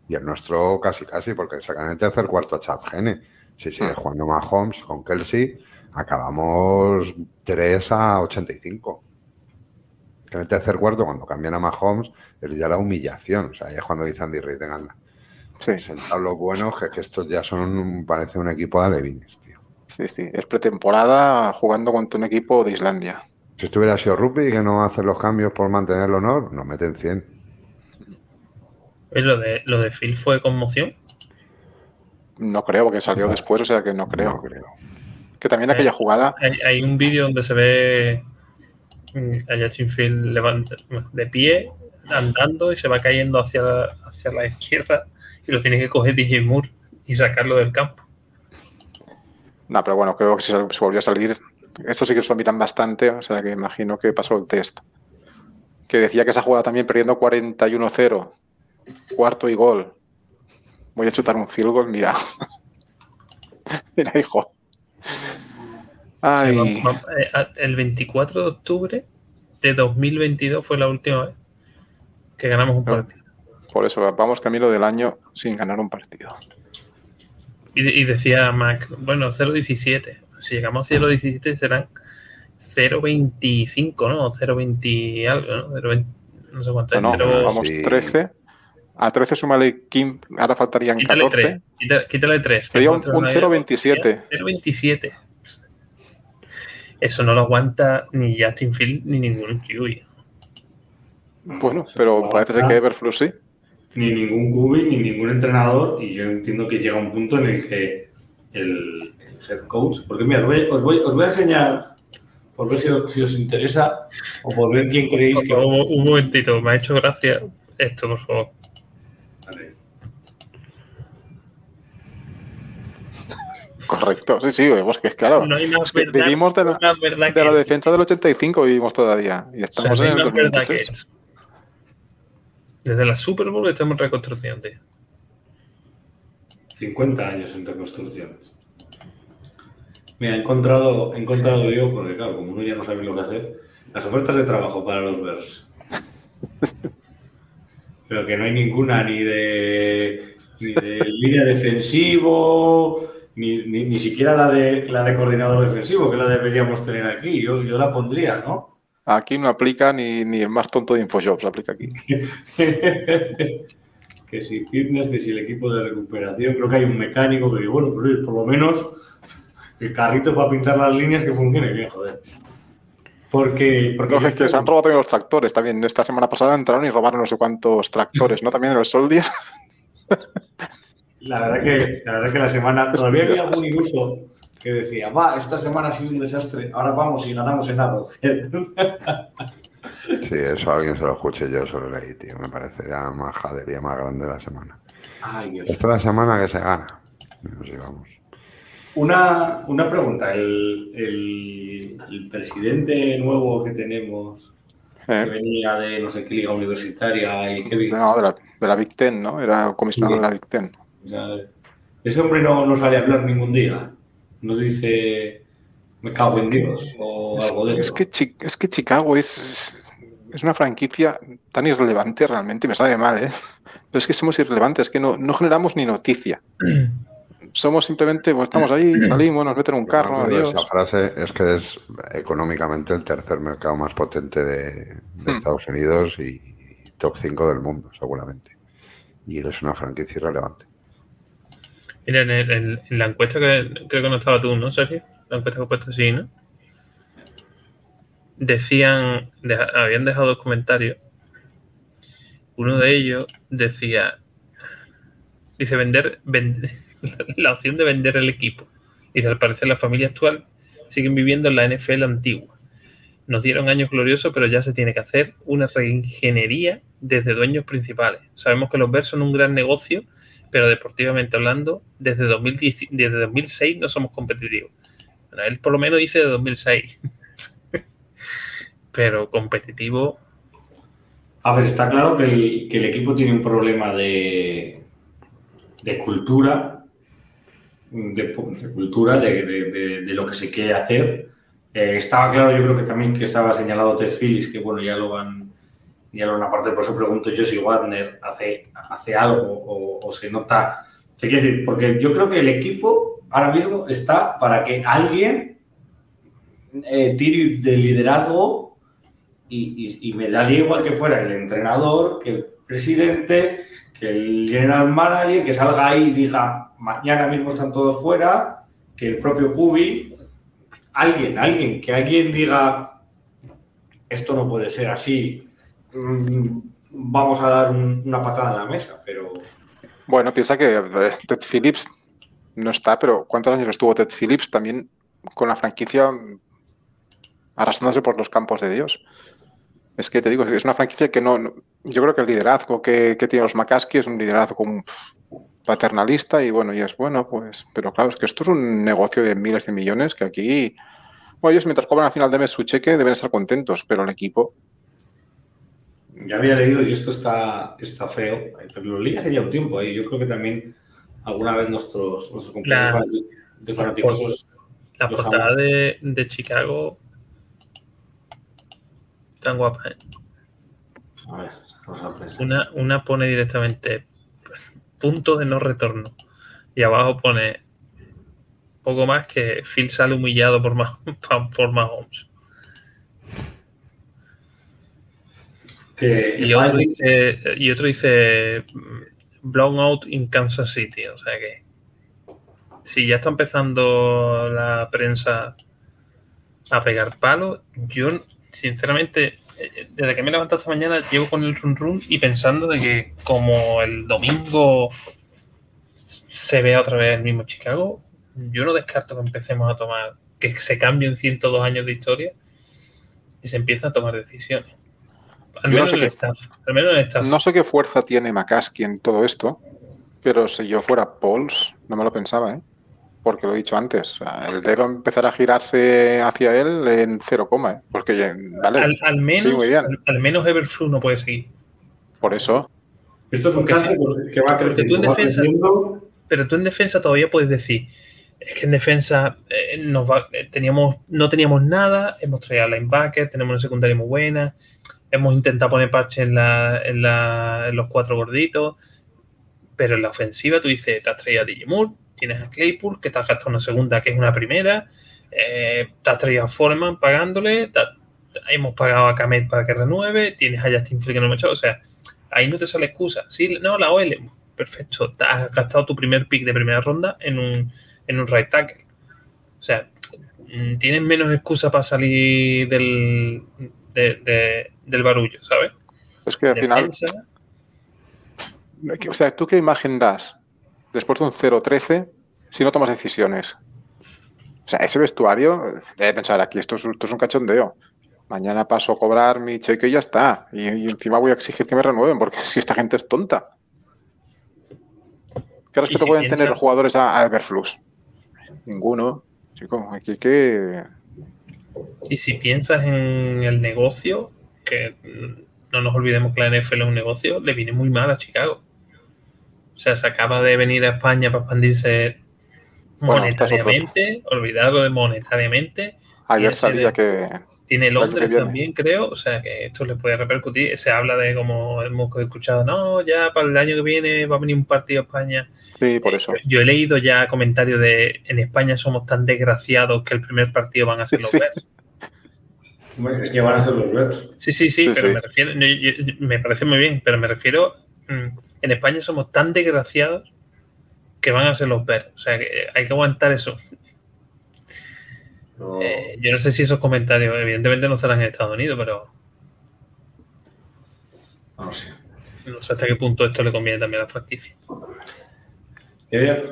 Y el nuestro casi casi, porque sacan el tercer cuarto a Chad Gene. Si sigue Hmm. jugando Mahomes con Kelsey, acabamos 3 a 85. Que en el tercer cuarto, cuando cambian a Mahomes, es ya la humillación. O sea, ya es cuando dice Andy Reid, venga, anda. Sí, Sentar los buenos, que, que estos ya son, parece un equipo de alevines. Sí, sí. Es pretemporada jugando contra un equipo de Islandia. Si esto hubiera sido rugby que no hacen los cambios por mantener el honor, nos meten 100. Oye, Lo de, lo de Phil fue conmoción. No creo, porque salió después, o sea que no creo. No creo. Que también aquella jugada, Hay, hay un vídeo donde se ve mm, a Justin Field levanta- de pie, andando y se va cayendo hacia la, hacia la izquierda y lo tiene que coger DJ Moore y sacarlo del campo. No, pero bueno, creo que si se volvió a salir, esto sí que se lo miran bastante, o sea que imagino que pasó el test. Que decía que esa jugada también perdiendo 41-0, cuarto y gol. Voy a chutar un field goal, mira. mira, hijo. Ay, eh, el 24 de octubre de 2022 fue la última vez que ganamos un Ah. partido. por eso vamos camino del año sin ganar un partido. Y, y decía Mac, bueno, 0.17. Si llegamos a 0.17 serán 0.25, ¿no? 0.20 algo, ¿no? 0.20 no sé cuánto es. No, no, cero- vamos sí. 13. A 13 súmale 15, ahora faltarían Quítale 14. 3. Quítale, quítale 3. Sería un, un 0.27. 0.27. Eso no lo aguanta ni Justin Field ni ningún QB. Bueno, pero parece ser que Everflux sí. Ni ningún cubi ni ningún entrenador y yo entiendo que llega un punto en el que el, el head coach, porque mira, os voy, os voy, os voy a enseñar por ver si, os- si os interesa o por ver quién creéis que... Un, un momentito, me ha hecho gracia esto, por favor. Vale. Correcto, sí, sí, vemos que es claro. No hay más Es que verdad, vivimos de la, de la defensa del 85, vivimos todavía. Y O sea, estamos no en el más verdad que 2023. Desde la Super Bowl estamos en reconstrucción, tío. 50 años en reconstrucción. Mira, he encontrado, he encontrado yo, porque claro, como uno ya no sabe lo que hacer, las ofertas de trabajo para los Bears. Pero que no hay ninguna ni de, ni de línea defensivo, ni, ni, ni siquiera la de, la de coordinador defensivo, que la deberíamos tener aquí. Yo, yo la pondría, ¿no? Aquí no aplica ni, ni el más tonto de InfoJobs, aplica aquí. que si fitness, que si el equipo de recuperación, creo que hay un mecánico que, bueno, pues por lo menos el carrito para pintar las líneas que funcione bien, joder. Porque, porque No, es que se han robado también los tractores. También esta semana pasada entraron y robaron no sé cuántos tractores, ¿no? También en el Sol 10. la verdad que la verdad que la semana todavía había algún iluso que decía, va, esta semana ha sido un desastre, ahora vamos y ganamos en arroz. Sí, eso alguien se lo escuché yo, solo leí, tío. Me parece la majadería más grande de la semana. Ay, Dios. Esta es la semana que se gana. Nos digamos. Una, una pregunta, el, el- el presidente nuevo que tenemos, que Eh, venía de no sé qué liga universitaria y vi- no, de la, de la Big Ten, ¿no? Era comisionado de la Big Ten. o sea, ese hombre no, no sale a hablar ningún día. Nos dice, me cago en Dios o Es, algo de es eso. que, Chi- es que Chicago es, es, es una franquicia tan irrelevante realmente, me sabe mal, ¿eh? Pero es que somos irrelevantes, es que no, no generamos ni noticia. Somos simplemente, pues estamos ahí, salimos, nos meten en un carro, adiós. Esa frase es que es económicamente el tercer mercado más potente de, de Hmm. Estados Unidos y, y top 5 del mundo, seguramente. Y eres una franquicia irrelevante. Mira, en, el- en- la encuesta que creo que no estaba tú, ¿no, Sergio? La encuesta que he puesto sí, ¿no? Decían, habían dejado dos comentarios. Uno de ellos decía, dice vender, vender la opción de vender el equipo. Dice, al parecer la familia actual siguen viviendo en la NFL antigua. Nos dieron años gloriosos, pero ya se tiene que hacer una reingeniería desde dueños principales. Sabemos que los Bears son un gran negocio, pero deportivamente hablando, desde, 2010 desde 2006 no somos competitivos. Bueno, él por lo menos dice de 2006. pero competitivo, A ver, está claro que el, equipo tiene un problema de, de cultura, de, cultura, de, de- lo que se quiere hacer. Eh, estaba claro, yo creo que también que estaba señalado Ted Phillips, que bueno, ya lo van, ya lo van aparte, por eso pregunto yo si Wagner hace, hace algo o, se nota. ¿Qué quiere decir? Porque yo creo que el equipo ahora mismo está para que alguien eh, tire de liderazgo y, y- y me daría igual que fuera el entrenador, que el presidente, que el general manager, que salga ahí y diga, mañana mismo están todos fuera, que el propio Kubi, alguien, alguien, que alguien diga, esto no puede ser así, vamos a dar un- una patada en la mesa, pero Bueno, piensa que eh, Ted Phillips no está, pero ¿cuántos años estuvo Ted Phillips también con la franquicia mm, arrastrándose por los campos de Dios? Es que te digo, es una franquicia que no. yo creo que el liderazgo que, que tiene los McCaskey es un liderazgo paternalista y bueno, y es bueno, pues. Pero claro, es que esto es un negocio de miles de millones que aquí. Bueno, ellos mientras cobran a final de mes su cheque deben estar contentos, pero el equipo. Ya había leído y esto está, está feo, pero lo leí hace ya un tiempo y yo creo que también alguna vez nuestros, nuestros compañeros de fanáticos la Los portada de, de Chicago tan guapa, ¿eh? A ver, vamos a pensar. Una, una pone directamente punto de no retorno. Y abajo pone poco más que Phil sale humillado por, Mah- por Mahomes. Que Y otro dice, y otro dice blown out in Kansas City. O sea que si ya está empezando la prensa a pegar palos, yo sinceramente, eh, desde que me he levantado esta mañana, llevo con el run run y pensando de que como el domingo se vea otra vez el mismo Chicago, yo no descarto que empecemos a tomar, que se cambien 102 años de historia y se empiezan a tomar decisiones. Al Yo no menos sé en el qué- staff. Al menos en el staff. No sé qué fuerza tiene McCaskey en todo esto, pero si yo fuera Pauls, no me lo pensaba, ¿eh? Porque lo he dicho antes, el dedo empezará a girarse hacia él en cero coma, ¿eh? Porque, ya- vale, al, al Sí, menos, muy bien. al, al menos Everflu no puede seguir. por eso. Esto es un sí. que va Porque tú creciendo, en defensa- creciendo pero tú en defensa todavía puedes decir, es que en defensa eh, nos va- eh, teníamos, no teníamos nada, hemos traído a linebacker, tenemos una secundaria muy buena, hemos intentado poner parche en, los cuatro gorditos, pero en la ofensiva tú dices, te has traído a Moore, tienes a Claypool, que te has gastado una segunda que es una primera, eh, te has traído a Foreman pagándole, ha- hemos pagado a Kamet para que renueve, tienes a Justin Field que no hemos echado, o sea, ahí no te sale excusa. Sí, no, la OL, perfecto, te has gastado tu primer pick de primera ronda en un, en un right tackle. O sea, mm, tienes menos excusa para salir del, de- de- del barullo, ¿sabes? Es que al final, o sea, ¿tú qué imagen das después de un 0-13 si no tomas decisiones? O sea, ese vestuario, debe pensar aquí, esto es, esto es un cachondeo. Mañana paso a cobrar mi cheque y ya está. Y, y encima voy a exigir que me renueven, porque si esta gente es tonta. ¿Qué respeto si pueden piensa- tener los jugadores a, a Everflux? Ninguno. Chico, aquí hay que. Y si piensas en el negocio, que no nos olvidemos que la NFL es un negocio, le viene muy mal a Chicago. O sea, se acaba de venir a España para expandirse Bueno, monetariamente, olvidarlo de monetariamente. Ayer salía de- que. Tiene Londres también, creo. O sea, que esto le puede repercutir. Se habla de, como hemos escuchado, no, ya para el año que viene va a venir un partido a España. Sí, por Eh, eso. yo, yo he leído ya comentarios de en España somos tan desgraciados que el primer partido van a ser los Bears. Es que van a ser los Bears. Sí, sí, sí, Sí, pero sí. me refiero, no, yo- yo- me parece muy bien, pero me refiero, mm, en España somos tan desgraciados que van a ser los Bears. O sea, que hay que aguantar eso. No, Eh, yo no sé si esos comentarios, evidentemente no estarán en Estados Unidos, pero no sé. no sé hasta qué punto esto le conviene también a la franquicia. Yo ya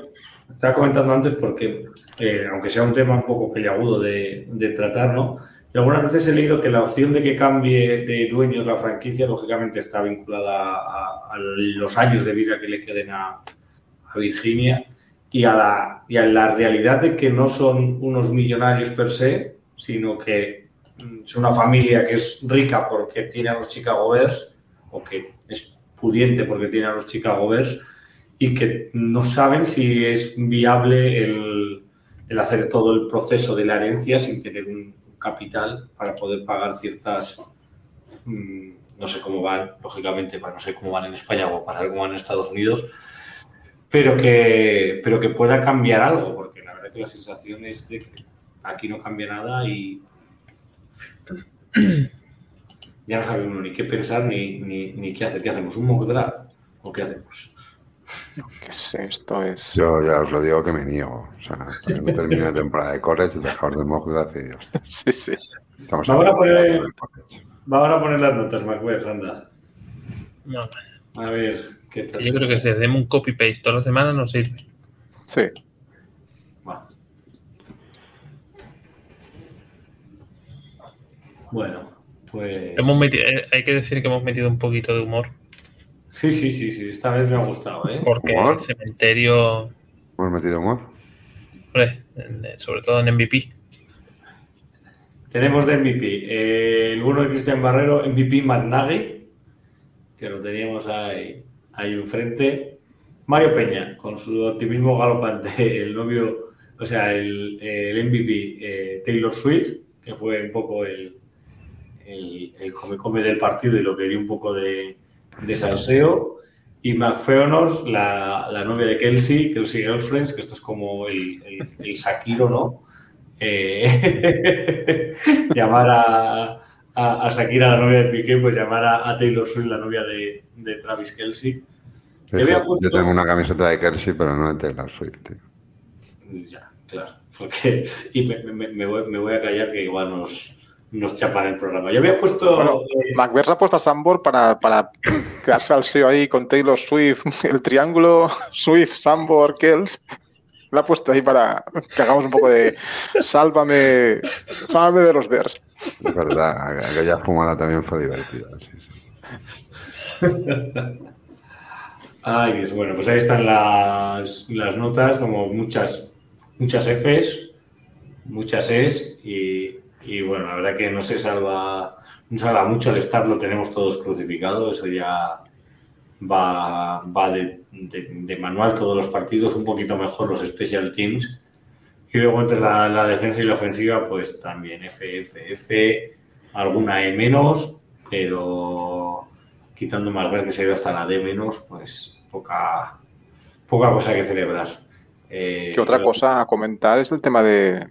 estaba comentando antes porque, eh, aunque sea un tema un poco peliagudo de, de tratar, ¿no? Yo algunas veces he leído que la opción de que cambie de dueños la franquicia, lógicamente, está vinculada a, a los años de vida que le queden a, a Virginia y a, la, y a la realidad de que no son unos millonarios per se, sino que mm, es una familia que es rica porque tiene a los Chicago Bears o que es pudiente porque tiene a los Chicago Bears y que no saben si es viable el, el hacer todo el proceso de la herencia sin tener un capital para poder pagar ciertas, mm, no sé cómo van, lógicamente, para no sé cómo van en España o para cómo van en Estados Unidos, pero que, pero que pueda cambiar algo, porque la verdad que la sensación es de que aquí no cambia nada y ya no sabe uno ni qué pensar ni, ni, ni qué hacer. ¿Qué hacemos? ¿Un mock draft? ¿O qué hacemos? ¿Qué es esto? Es. Yo ya os lo digo que me niego. O sea, hasta que no termine la temporada de college, dejaos de mock draft y Dios. Sí, sí. Estamos Vamos a poner-. Vamos a poner las notas, Macbeth, anda. No, A ver, ¿qué tal? yo creo que si hacemos un copy-paste todas las semanas no sirve. Sí. Va. Bueno, pues... Hemos metido- eh, hay que decir que hemos metido un poquito de humor, Sí, sí, sí, sí, esta vez me ha gustado, ¿eh? porque ¿Humor? el cementerio, ¿Hemos metido humor? eh, sobre todo en MVP, Tenemos de MVP eh, el bueno de Cristian Barrero, MVP Matt Nagy, que lo teníamos ahí, ahí enfrente. Mario Peña, con su optimismo galopante, el novio, o sea, el, el MVP eh, Taylor Swift, que fue un poco el, el, come-come del partido y lo que dio un poco de, de salseo. Y McFeonors, la, la novia de Kelsey, Kelsey Girlfriends, que esto es como el, el, el ¿no? Eh, llamar a, a, a Shakira, la novia de Piqué, pues llamar a, a Taylor Swift, la novia de, de Travis Kelsey. Yo, tengo una camiseta de Kersey, pero no de Taylor Swift, tío. Ya, claro. Porque, y me, me- me voy, me voy a callar que igual nos, nos chapan el programa. Yo había puesto. Bueno, eh, McBears ha puesto a Sambor para, para quedarse al SEO ahí con Taylor Swift, el triángulo Swift, Sambor, Kells. Lo ha puesto ahí para que hagamos un poco de sálvame, sálvame de los Bears. Es verdad, aquella fumada también fue divertida. sí, sí. Ay, Dios, bueno, pues ahí están las, las notas, como muchas, muchas Fs, muchas Es, y, y bueno, la verdad que no se salva, no salva mucho al estar, lo tenemos todos crucificado, eso ya, va, va de, de, manual todos los partidos, un poquito mejor los special teams. Y luego entre la, la, defensa y la ofensiva, pues también F, F, F, alguna E menos, pero quitando más que se ha ido hasta la D menos, pues poca, poca cosa que celebrar. Eh, ¿Qué otra cosa a comentar es el tema de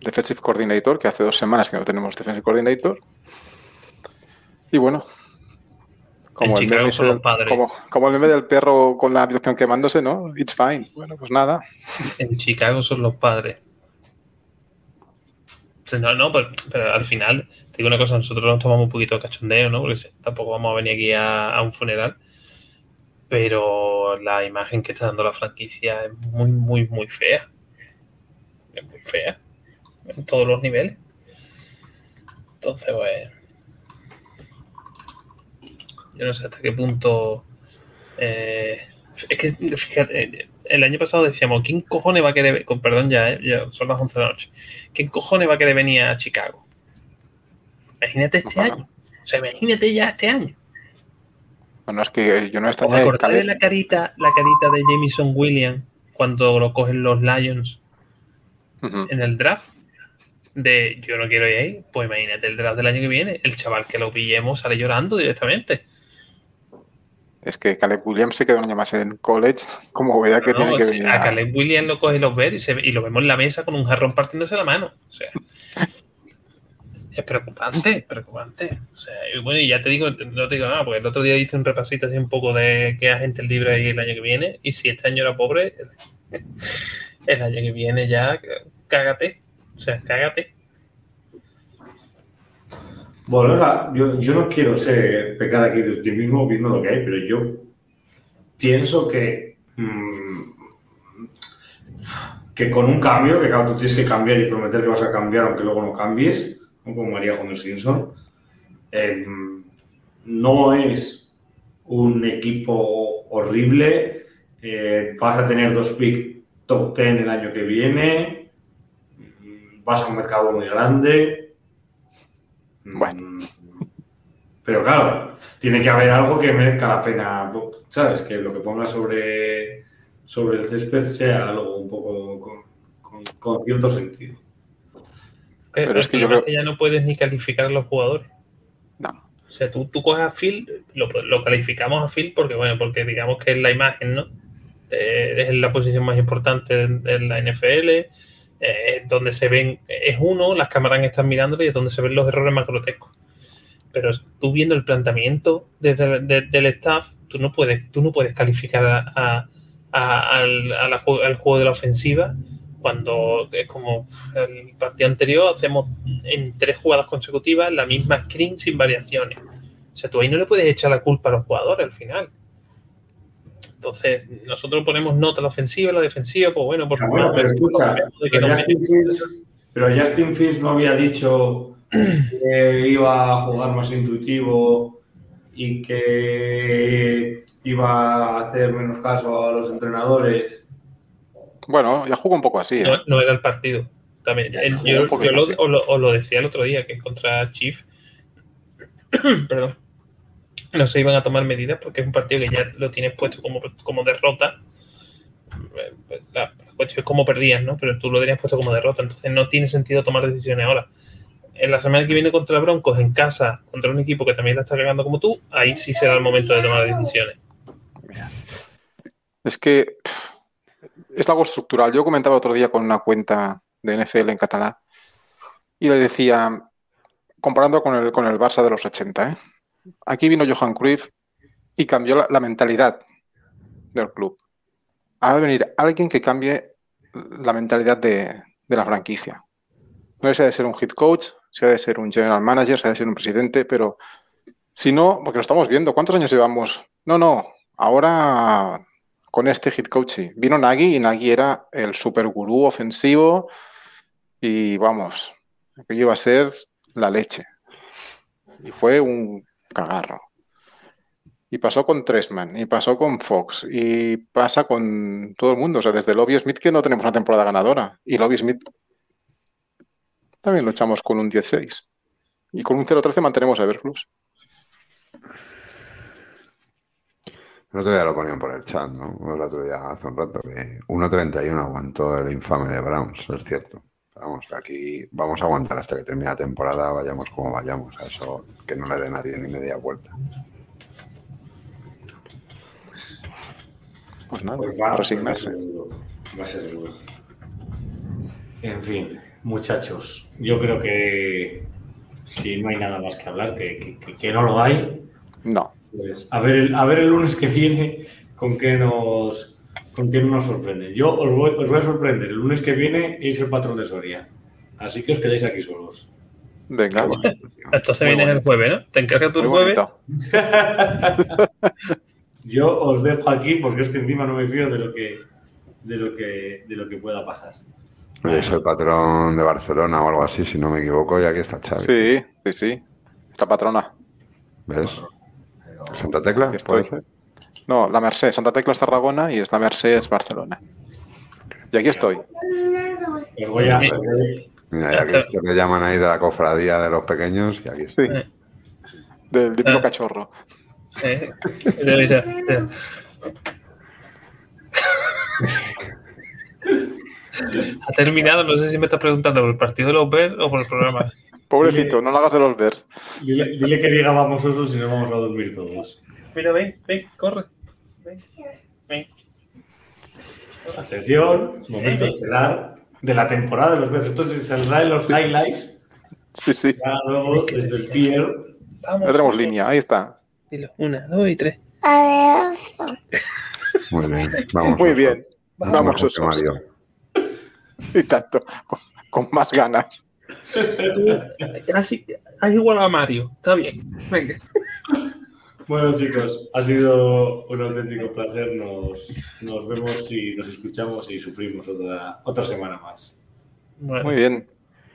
Defensive Coordinator, que hace dos semanas que no tenemos Defensive Coordinator. Y bueno, como el, meme del, como, como el, meme del, perro con la habitación quemándose, ¿no? It's fine. Bueno, pues nada. En Chicago son los padres. No, no, pero, al final, te digo una cosa, nosotros nos tomamos un poquito de cachondeo, ¿no? Porque tampoco vamos a venir aquí a, a un funeral pero la imagen que está dando la franquicia es muy, muy, muy fea. Es muy fea. En todos los niveles. Entonces, pues. Yo no sé hasta qué punto. Eh, es que, fíjate, el año pasado decíamos, ¿quién cojones va a querer, con perdón ya, eh, son las 11 de la noche, ¿quién cojones va a querer venir a Chicago? Imagínate este año. O sea, imagínate ya este año. No, es que yo no estoy. ¿Os acordáis de la carita, la carita de Jamison Williams cuando lo cogen los Lions en el draft? De yo no quiero ir ahí, pues imagínate el draft del año que viene, el chaval que lo pillemos sale llorando directamente. Es que Caleb Williams se queda un año más en college, como vea que tiene que venir. A Caleb Williams lo coge los ver y, y lo vemos en la mesa con un jarrón partiéndose la mano. O sea, es preocupante, preocupante. O sea, bueno, y ya te digo, no te digo nada, porque el otro día hice un repasito así un poco de qué agente libre hay el año que viene, y si este año era pobre, el año que viene ya cágate. O sea, cágate. Bueno, yo, no quiero ser pecar aquí de ti mismo viendo lo que hay, pero yo pienso que mmm, que con un cambio, que claro, tú tienes que cambiar y prometer que vas a cambiar aunque luego no cambies, como María Homer Simpson, eh, no es un equipo horrible. Eh, vas a tener dos picks top 10 el año que viene. Vas a un mercado muy grande. Bueno. Pero claro, tiene que haber algo que merezca la pena, ¿sabes? Que lo que ponga sobre, sobre el césped sea algo un poco con cierto sentido. Pero, es que yo creo que ya no puedes ni calificar a los jugadores. No. O sea, tú, tú coges a Phil, lo, calificamos a Phil porque, bueno, porque digamos que es la imagen, ¿no? Eh, es la posición más importante de, la NFL, eh, donde se ven, es uno, las cámaras están mirándolo y es donde se ven los errores más grotescos. Pero tú viendo el planteamiento desde del staff, tú no puedes, tú no puedes calificar a, al, al juego de la ofensiva cuando es como el partido anterior, hacemos en tres jugadas consecutivas la misma screen sin variaciones. O sea, tú ahí no le puedes echar la culpa a los jugadores al final. Entonces, nosotros ponemos nota a la ofensiva, a la defensiva, pues bueno, por favor. pero escucha, pero, Justin Fields, no había dicho que iba a jugar más intuitivo y que iba a hacer menos caso a los entrenadores bueno, ya jugó un poco así. ¿eh? No, era el partido. También. yo, lo, os lo, decía el otro día, que contra Chief, perdón, no se iban a tomar medidas porque es un partido que ya lo tienes puesto como, como derrota. La, cuestión es cómo perdías, ¿no? Pero tú lo tenías puesto como derrota, entonces no tiene sentido tomar decisiones ahora. En la semana que viene contra Broncos, en casa, contra un equipo que también la está cagando como tú, ahí sí será el momento de tomar decisiones. Es que es algo estructural. Yo comentaba otro día con una cuenta de NFL en catalán y le decía, comparando con el, con el Barça de los 80, ¿eh? Aquí vino Johan Cruyff y cambió la, mentalidad del club. Ha de venir alguien que cambie la mentalidad de, la franquicia. No sea de ser un head coach, sea de ser un general manager, sea de ser un presidente, pero si no, porque lo estamos viendo, ¿cuántos años llevamos? No, no, ahora con este hit coaching. Vino Nagy y Nagy era el super gurú ofensivo y vamos, aquello iba a ser la leche. Y fue un cagarro. Y pasó con Tresman, y pasó con Fox, y pasa con todo el mundo. O sea, desde Lobby Smith que no tenemos una temporada ganadora. Y Lobby Smith también luchamos con un 16. Y con un 0-13 mantenemos a Everflux. El otro día lo ponían por el chat, ¿no? El otro día, hace un rato, que 1.31 aguantó el infame de Browns, es cierto. Vamos, que aquí vamos a aguantar hasta que termine la temporada, vayamos como vayamos. A eso que no le dé nadie ni media vuelta. Pues nada, Pues va, a resignarse. va a ser duro, va a ser duro. En fin, muchachos, yo creo que si no hay nada más que hablar, que, que- que- que no lo hay, No. pues a ver, el, a ver el lunes que viene con qué nos, con qué nos sorprende. Yo os voy, os voy a sorprender. El lunes que viene es el patrón de Soria. Así que os quedáis aquí solos. Venga. Entonces Muy vienes el jueves, ¿no? Te encargas tú el jueves. Yo os dejo aquí porque es que encima no me fío de lo que, de lo que, de lo que pueda pasar. Oye, soy patrón de Barcelona o algo así, si no me equivoco, y aquí está Xavi. Sí, sí, sí. La patrona. ¿Ves? ¿Santa Tecla? ¿Puede ser? No, la Merced. Santa Tecla es Tarragona y es la Merced es Barcelona. Y aquí estoy. Voy a, os voy- Mira, ya que esto que llaman ahí de la cofradía de los pequeños, y aquí está. Sí. Del típico Ah. cachorro. Eh, mira. Ha terminado, no sé si me estás preguntando por el partido de los Bears o por el programa. Pobrecito, no lo hagas de los ver. dile, dile que diga vamos osos y nos vamos a dormir todos. Mira, ven, ven, corre. Ven, ven. Atención, momento estelar de la temporada de los Bears. Esto se saldrá en los highlights. Sí, sí. Ya luego, desde el pier. Vamos. Ya tenemos línea, ahí está. Dilo, una, dos y tres. Muy bien. Vamos. Muy bien. Vamos, osos. Mario. Y tanto. Con, con más ganas. Casi, has igual a Mario. Está bien. Venga. Bueno, chicos, ha sido un auténtico placer. Nos, nos vemos y nos escuchamos y sufrimos otra, otra semana más. Bueno. Muy bien.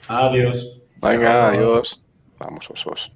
Adiós. Venga, adiós. Vamos, osos.